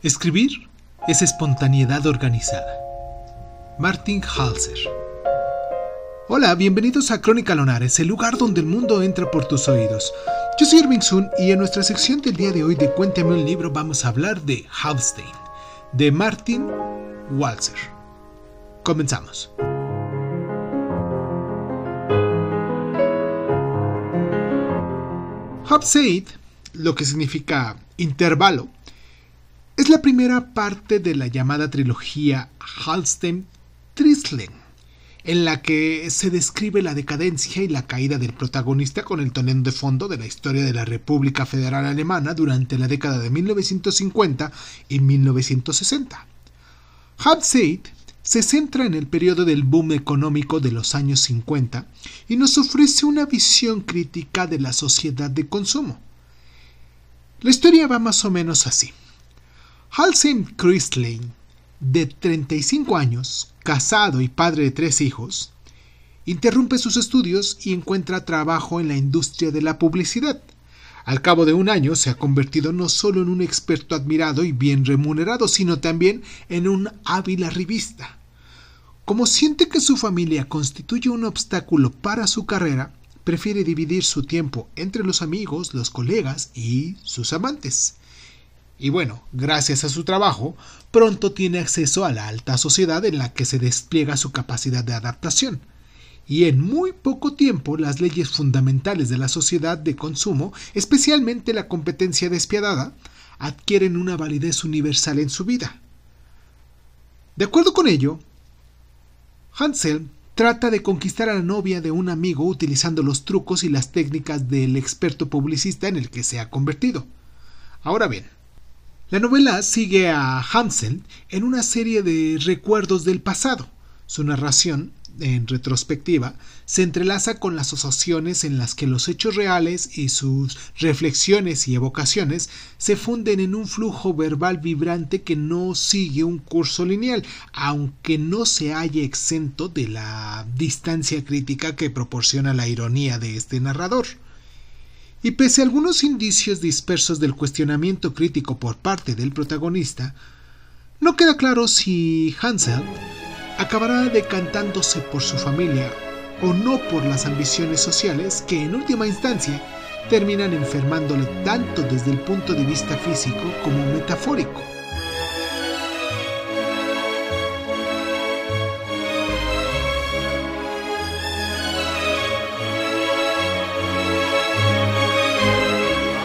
Escribir es espontaneidad organizada. Martin Halser. Hola, bienvenidos a Crónica Lonares, el lugar donde el mundo entra por tus oídos. Yo soy Irving Sun y en nuestra sección del día de hoy de Cuéntame un libro vamos a hablar de Halstein, de Martin Walser. Comenzamos. Halstein, lo que significa intervalo, es la primera parte de la llamada trilogía Halstein-Trislen, en la que se describe la decadencia y la caída del protagonista con el tonel de fondo de la historia de la República Federal Alemana durante la década de 1950 y 1960. Halbzeit se centra en el periodo del boom económico de los años 50 y nos ofrece una visión crítica de la sociedad de consumo. La historia va más o menos así. Halsim Christlein, de 35 años, casado y padre de tres hijos, interrumpe sus estudios y encuentra trabajo en la industria de la publicidad. Al cabo de un año se ha convertido no solo en un experto admirado y bien remunerado, sino también en un hábil arribista. Como siente que su familia constituye un obstáculo para su carrera, prefiere dividir su tiempo entre los amigos, los colegas y sus amantes. Y bueno, gracias a su trabajo, pronto tiene acceso a la alta sociedad en la que se despliega su capacidad de adaptación. Y en muy poco tiempo las leyes fundamentales de la sociedad de consumo, especialmente la competencia despiadada, adquieren una validez universal en su vida. De acuerdo con ello, Hansel trata de conquistar a la novia de un amigo utilizando los trucos y las técnicas del experto publicista en el que se ha convertido. Ahora bien, la novela sigue a Hansel en una serie de recuerdos del pasado. Su narración, en retrospectiva, se entrelaza con las asociaciones en las que los hechos reales y sus reflexiones y evocaciones se funden en un flujo verbal vibrante que no sigue un curso lineal, aunque no se haya exento de la distancia crítica que proporciona la ironía de este narrador. Y pese a algunos indicios dispersos del cuestionamiento crítico por parte del protagonista, no queda claro si Hansel acabará decantándose por su familia o no por las ambiciones sociales que en última instancia terminan enfermándole tanto desde el punto de vista físico como metafórico.